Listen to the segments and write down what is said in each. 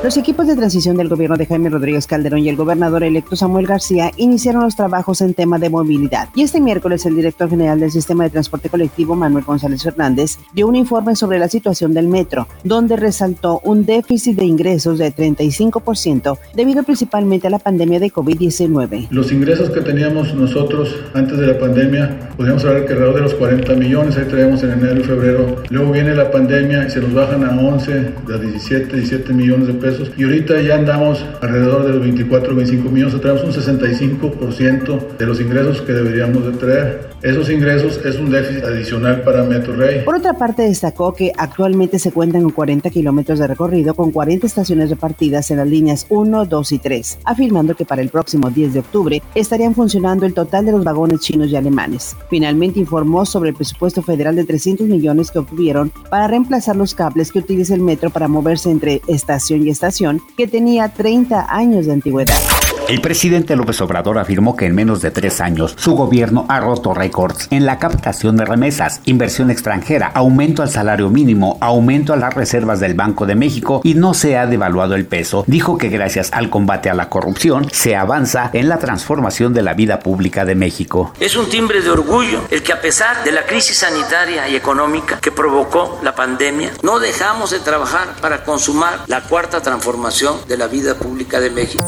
Los equipos de transición del gobierno de Jaime Rodríguez Calderón y el gobernador electo Samuel García iniciaron los trabajos en tema de movilidad. Y este miércoles el director general del sistema de transporte colectivo, Manuel González Fernández, dio un informe sobre la situación del metro, donde resaltó un déficit de ingresos de 35% debido principalmente a la pandemia de COVID-19. Los ingresos que teníamos nosotros antes de la pandemia, podríamos hablar que alrededor de los 40 millones, ahí traíamos en enero y febrero. Luego viene la pandemia y se nos bajan a 11, de 17, 17 millones de pesos y ahorita ya andamos alrededor de los 24 25 millones, o un 65% de los ingresos que deberíamos de traer. Esos ingresos es un déficit adicional para Metro Rey. Por otra parte, destacó que actualmente se cuentan con 40 kilómetros de recorrido con 40 estaciones repartidas en las líneas 1, 2 y 3, afirmando que para el próximo 10 de octubre estarían funcionando el total de los vagones chinos y alemanes. Finalmente informó sobre el presupuesto federal de 300 millones que obtuvieron para reemplazar los cables que utiliza el metro para moverse entre estación y estación que tenía 30 años de antigüedad. El presidente López Obrador afirmó que en menos de tres años su gobierno ha roto récords en la captación de remesas, inversión extranjera, aumento al salario mínimo, aumento a las reservas del Banco de México y no se ha devaluado el peso. Dijo que gracias al combate a la corrupción se avanza en la transformación de la vida pública de México. Es un timbre de orgullo el que a pesar de la crisis sanitaria y económica que provocó la pandemia, no dejamos de trabajar para consumar la cuarta transformación de la vida pública de México.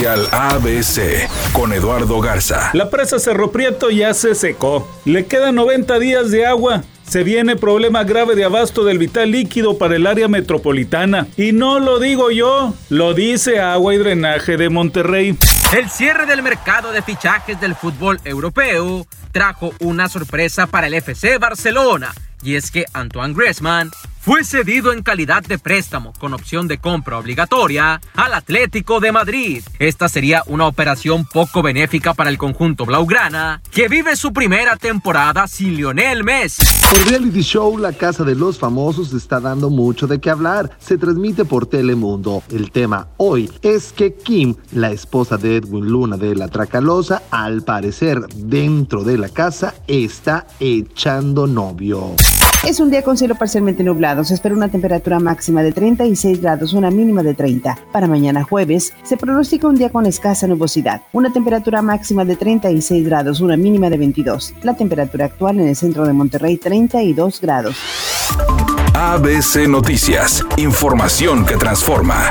Editorial ABC con Eduardo Garza. La presa Cerro Prieto ya se secó. Le quedan 90 días de agua. Se viene problema grave de abasto del vital líquido para el área metropolitana. Y no lo digo yo, lo dice Agua y Drenaje de Monterrey. El cierre del mercado de fichajes del fútbol europeo trajo una sorpresa para el FC Barcelona. Y es que Antoine Griezmann fue cedido en calidad de préstamo con opción de compra obligatoria al Atlético de Madrid. Esta sería una operación poco benéfica para el conjunto blaugrana, que vive su primera temporada sin Lionel Messi. El reality show La Casa de los Famosos está dando mucho de qué hablar. Se transmite por Telemundo. El tema hoy es que Kim, la esposa de Edwin Luna de la Tracalosa, al parecer dentro de la casa está echando novio. Es un día con cielo parcialmente nublado. Se espera una temperatura máxima de 36 grados, una mínima de 30. Para mañana jueves se pronostica un día con escasa nubosidad. Una temperatura máxima de 36 grados, una mínima de 22. La temperatura actual en el centro de Monterrey 32 grados. ABC Noticias. Información que transforma.